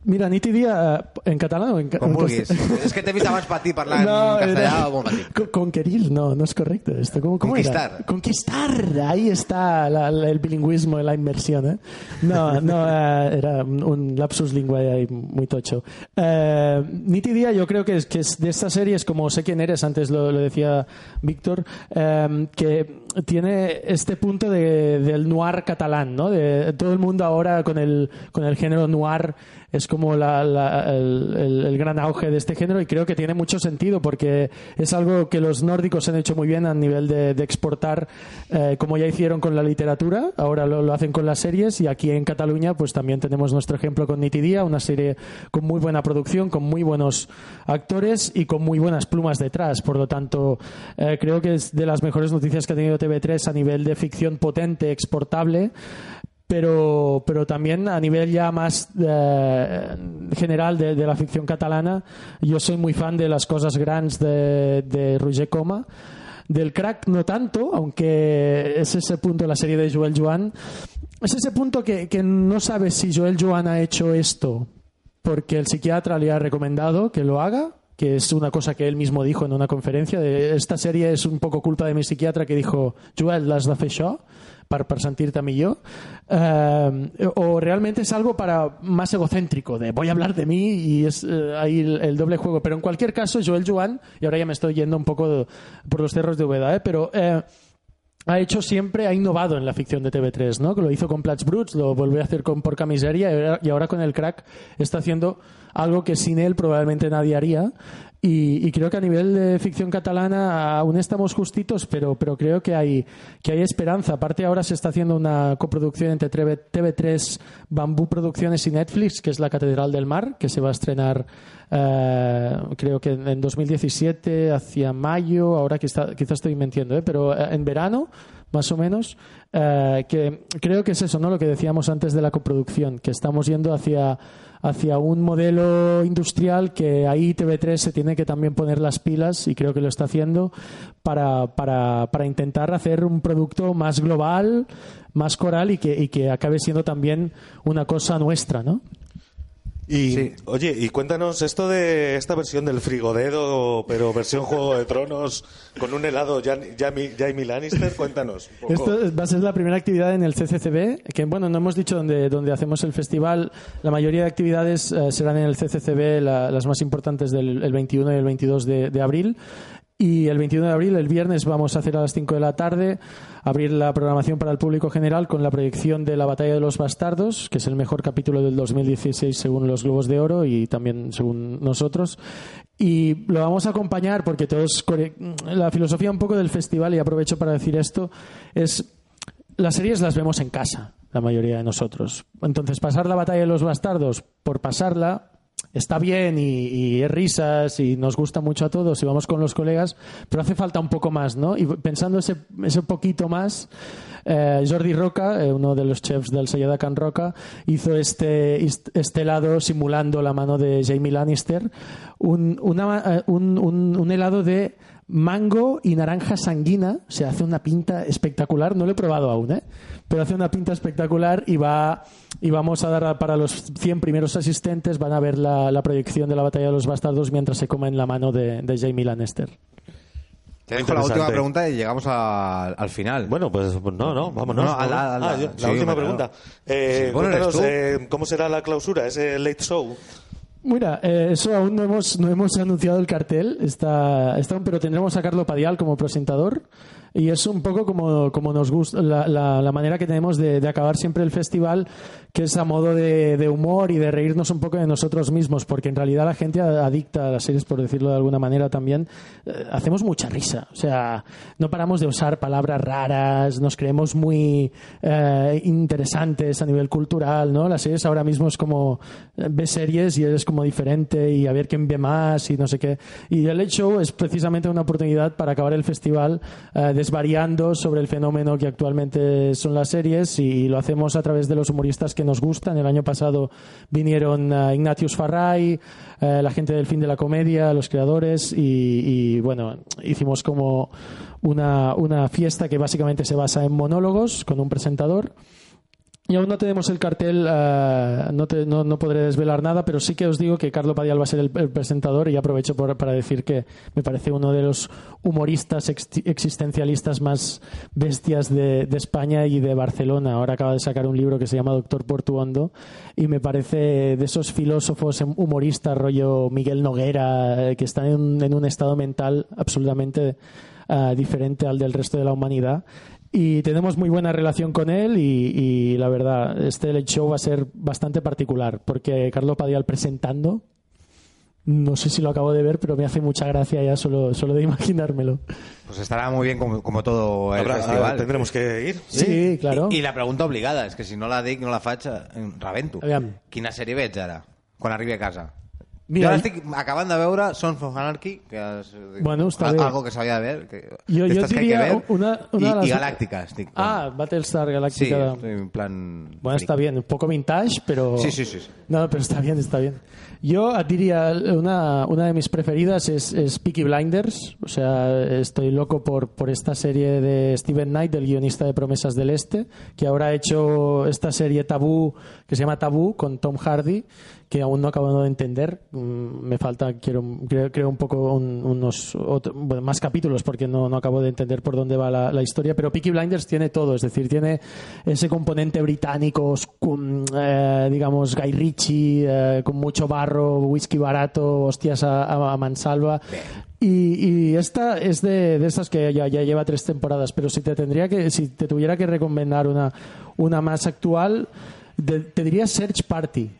S3: Mira, nit i dia eh, en català o en,
S2: Com
S3: en
S2: vulguis. És que t'he vist abans patir parlant en castellà
S3: era-
S2: o patir.
S3: Con- Conquerir, no, no es correcto esto. ¿Cómo, cómo
S2: Conquistar.
S3: Era? Conquistar, ahí está la- la- el bilingüismo, la inmersión. ¿eh? No, no, eh, era un, lapsus linguae ahí muy tocho. Eh, Nit i Dia yo creo que es, que es de estas series, como sé quién eres, antes lo, lo decía Víctor, eh, que tiene este punto de- del noir catalán, ¿no? De todo el mundo ahora con el, con el género noir es como la- el, gran auge de este género y creo que tiene mucho sentido porque es algo que los nórdicos han hecho muy bien a nivel de, exportar, eh, como ya hicieron con la literatura, ahora lo, lo hacen con las series y aquí en Cataluña pues también tenemos nuestro ejemplo con Nitidía, una serie con muy buena producción, con muy buenos actores y con muy buenas plumas detrás. Por lo tanto, eh, creo que es de las mejores noticias que ha tenido TV3 a nivel de ficción potente, exportable pero, pero también a nivel ya más eh, general de, de la ficción catalana, yo soy muy fan de las cosas grandes de, de Roger Coma. Del crack no tanto, aunque es ese punto la serie de Joel Joan. Es ese punto que, que no sabes si Joel Joan ha hecho esto porque el psiquiatra le ha recomendado que lo haga, que es una cosa que él mismo dijo en una conferencia. De, esta serie es un poco culpa de mi psiquiatra que dijo, Joel, l'has de fer per, per sentir-te millor. Eh, o realmente es algo para más egocéntrico, de voy a hablar de mí y es eh, ahí el, el doble juego. Pero en cualquier caso, Joel Joan, y ahora ya me estoy yendo un poco de- por los cerros de Ubeda, ¿eh? pero... eh, ha hecho siempre, ha innovado en la ficción de TV3, ¿no? Que lo hizo con Plats Bruts, lo volvió a hacer con Porca Miseria y ahora con el crack está haciendo algo que sin él probablemente nadie haría. Y, y creo que a nivel de ficción catalana aún estamos justitos, pero, pero creo que hay, que hay esperanza. Aparte ahora se está haciendo una coproducción entre TV, TV3, Bambú Producciones y Netflix, que es La Catedral del Mar, que se va a estrenar eh, creo que en en 2017, hacia mayo, ahora quizá, quizá estoy mintiendo, ¿eh? pero eh, en verano, más o menos, eh, que creo que es eso, ¿no? Lo que decíamos antes de la coproducción, que estamos yendo hacia, hacia un modelo industrial que ahí TV3 se tiene que también poner las pilas, y creo que lo está haciendo, para, para, para intentar hacer un producto más global, más coral y que, y que acabe siendo también una cosa nuestra, ¿no?
S5: Y,
S2: Sí.
S5: oye, y cuéntanos esto de esta versión del frigodedo, pero versión Juego de Tronos, con un helado Jamie, Jamie Lannister, cuéntanos. un poco.
S3: Esto va a ser la primera actividad en el CCCB, que bueno, no hemos dicho dónde, dónde hacemos el festival. La mayoría de actividades eh, serán en el CCCB, la- las más importantes del el 21 y el 22 de, de abril. Y el 21 de abril, el viernes, vamos a hacer a las 5 de la tarde, abrir la programación para el público general con la proyección de La Batalla de los Bastardos, que es el mejor capítulo del 2016 según los Globos de Oro y también según nosotros. Y lo vamos a acompañar porque todos. core- La filosofía un poco del festival, y aprovecho para decir esto, es las series las vemos en casa, la mayoría de nosotros. Entonces, pasar la batalla de los bastardos por pasarla está bien y, es risas y nos gusta mucho a todos y vamos con los colegas, pero hace falta un poco más, ¿no? Y pensando ese, ese poquito más, eh, Jordi Roca, eh, uno de los chefs del Sayada Can Roca, hizo este, este helado simulando la mano de Jamie Lannister, un, una- eh, un- un- un helado de mango y naranja sanguina. Se hace una pinta espectacular. No lo he probado aún, ¿eh? Pero hace una pinta espectacular y va y vamos a dar para los 100 primeros asistentes van a ver la, la proyección de la batalla de los bastardos mientras se comen la mano de, de Jamie Lannister.
S2: Te dejo la última pregunta y llegamos a- al final.
S5: Bueno, pues no, no, vámonos.
S2: No, a la- a la-
S5: Ah, yo- la
S2: sí,
S5: última pregunta. Eh,
S2: Sí, bueno,
S5: cuéntanos, eh, ¿cómo será la clausura, ese late show?
S3: Mira, eh, eso aún no hemos, no hemos anunciado el cartel, está, está, pero tendremos a Carlo Padial como presentador y es un poco como, como nos gusta, la, la- manera que tenemos de, de acabar siempre el festival, que es a modo de, de humor y de reírnos un poco de nosotros mismos, porque en realidad la gente adicta a las series, por decirlo de alguna manera también, eh, hacemos mucha risa, o sea, no paramos de usar palabras raras, nos creemos muy eh, interesantes a nivel cultural, ¿no? Las series ahora mismo es como eh, ves series y eres como diferente y a ver quién ve más y no sé qué. Y el Late Show es precisamente una oportunidad para acabar el festival eh, desvariando sobre el fenómeno que actualmente son las series y lo hacemos a través de los humoristas que nos gustan. El año pasado vinieron eh, Ignatius Farray, eh, la gente del fin de la comedia, los creadores y, y, bueno, hicimos como una, una fiesta que básicamente se basa en monólogos con un presentador. Y aún no tenemos el cartel, eh, no, te- no, no podré desvelar nada, pero sí que os digo que Carlo Padial va a ser el, presentador y aprovecho por- para decir que me parece uno de los humoristas ex- existencialistas más bestias de, de España y de Barcelona. Ahora acaba de sacar un libro que se llama Doctor Portuondo y me parece de esos filósofos humoristas rollo Miguel Noguera eh, que están en, en un estado mental absolutamente eh, diferente al del resto de la humanidad y tenemos muy buena relación con él y, y la verdad, este Late Show va a ser bastante particular porque Carlos Padial presentando, no sé si lo acabo de ver, pero me hace mucha gracia ya solo, solo de imaginármelo.
S2: Pues estará muy bien como, como todo el
S5: Habrá-
S2: festival.
S5: tendremos que ir.
S3: Sí, claro.
S2: I, I la pregunta obligada, és que si no la dic, no la faig, eh, rebento.
S3: Aviam.
S2: Quina sèrie veig ara, quan arribi a casa?
S3: Mira,
S2: jo ara
S3: i-
S2: estic acabant de veure Sons of Anarchy, que és
S3: Bueno, està bé.
S2: algo que s'havia de ver. Que,
S3: Jo- jo
S2: que
S3: diria
S2: que ver,
S3: una- una
S2: i,
S3: de les-
S2: i Galàctica estic.
S3: Ah, Battlestar
S2: sí,
S3: Galactica.
S2: estoy en plan...
S3: Bueno, está bien, un poco vintage, pero...
S2: Sí, sí, sí, sí.
S3: No, pero está bien, está bien. Yo diría, una, una de mis preferidas es, es Peaky Blinders. O sea, estoy loco por, por esta serie de Steven Knight, del guionista de Promesas del Este, que ahora ha hecho esta serie Tabú, que se llama Tabú, con Tom Hardy, que aún no acabo de entender. Mm, Me falta, quiero, creo, un poco un- unos más capítulos porque no, no acabo de entender por dónde va la, historia. Pero Peaky Blinders tiene todo, es decir, tiene ese componente británico, oscu- eh, digamos, Guy Ritchie, eh, con mucho barro, whisky barato, hostias a, mansalva. Y, y esta es de, de estas que ya, ya lleva tres temporadas, pero si te tendría que, si te tuviera que recomendar una, una más actual, de- te diría Search Party.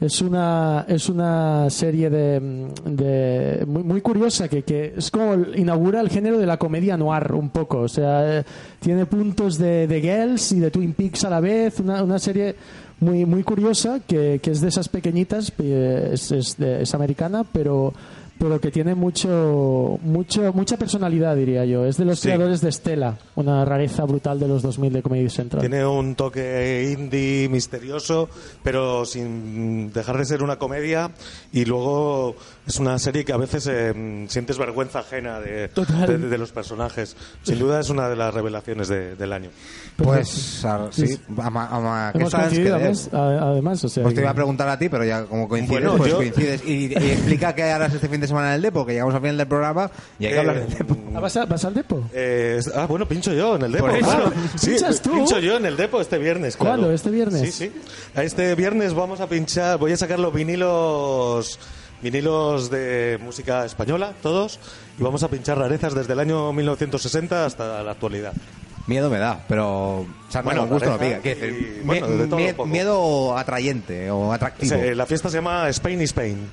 S3: Es una, es una serie de, de- muy, muy curiosa que, que es como inaugura el género de la comedia noir un poco. O sea, tiene puntos de, de Girls y de Twin Peaks a la vez. Una, una serie muy, muy curiosa que, que es de esas pequeñitas, eh, es, es, de- es americana, pero, pero que tiene mucho, mucho, mucha personalidad, diría yo. Es de los
S5: Sí.
S3: creadores de Estela, una rareza brutal de los 2000 de Comedy Central.
S5: Tiene un toque indie misterioso, pero sin dejar de ser una comedia. Y luego es una serie que a veces eh, sientes vergüenza ajena de, de- de los personajes. Sin duda es una de las revelaciones de- del año.
S2: Pues a- sí, ama- ama- ¿qué sabes que
S3: además, o sea,
S2: Pues te iba a preguntar a ti, pero ya como coincides,
S5: Bueno,
S2: pues
S5: yo-
S2: coincides. Y, y explica qué harás este fin de semana en el Depo, que llegamos al final del programa y hay que
S5: Eh,
S2: hablar del Depo.
S3: Ah, ¿Vas, a- vas al depo?
S5: Eh, ah, bueno, pincho yo en el Depo.
S2: Por eso.
S5: claro. Sí,
S3: ¿Pinchas tú?
S5: pincho yo en el Depo este viernes. claro.
S3: ¿Cuándo? ¿Este viernes?
S5: Sí, sí. Este viernes vamos a pinchar, voy a sacar los vinilos vinilos de música española, todos, y vamos a pinchar rarezas desde el año 1960 hasta la actualidad.
S2: Miedo me da, pero
S5: Bueno,
S2: con gusto
S5: rareza
S2: pica. ¿Qué
S5: y, bueno,
S2: miedo atrayente o atractivo,
S5: la fiesta se llama Spain is Spain.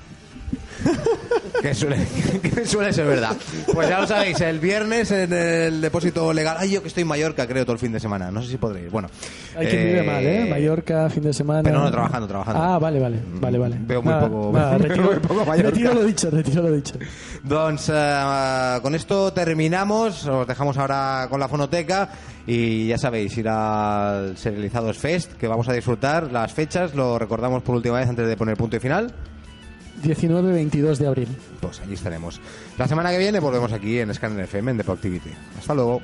S2: que, suele, que suele ser verdad. Pues ya lo sabéis, el viernes en el depósito legal. Ay, yo que estoy en Mallorca, creo, todo el fin de semana. No sé si podré ir. Bueno.
S3: Hay quien vive mal, ¿eh? Mallorca, fin de semana.
S2: pero no, trabajando, trabajando.
S3: Ah, vale, vale, vale, vale.
S2: Veo muy
S3: Nada,
S2: poco-
S3: nada, retiro,
S2: muy poco Mallorca.
S3: retiro lo dicho, retiro lo dicho.
S2: Doncs, eh, con esto terminamos. Os dejamos ahora con la fonoteca. Y ya sabéis, ir al Serializados Fest, que vamos a disfrutar. Las fechas lo recordamos por última vez antes de poner punto y final.
S3: 19-22 de abril.
S2: Pues allí estaremos. La semana que viene volvemos aquí en Scanner FM, en Deportivity. Hasta luego.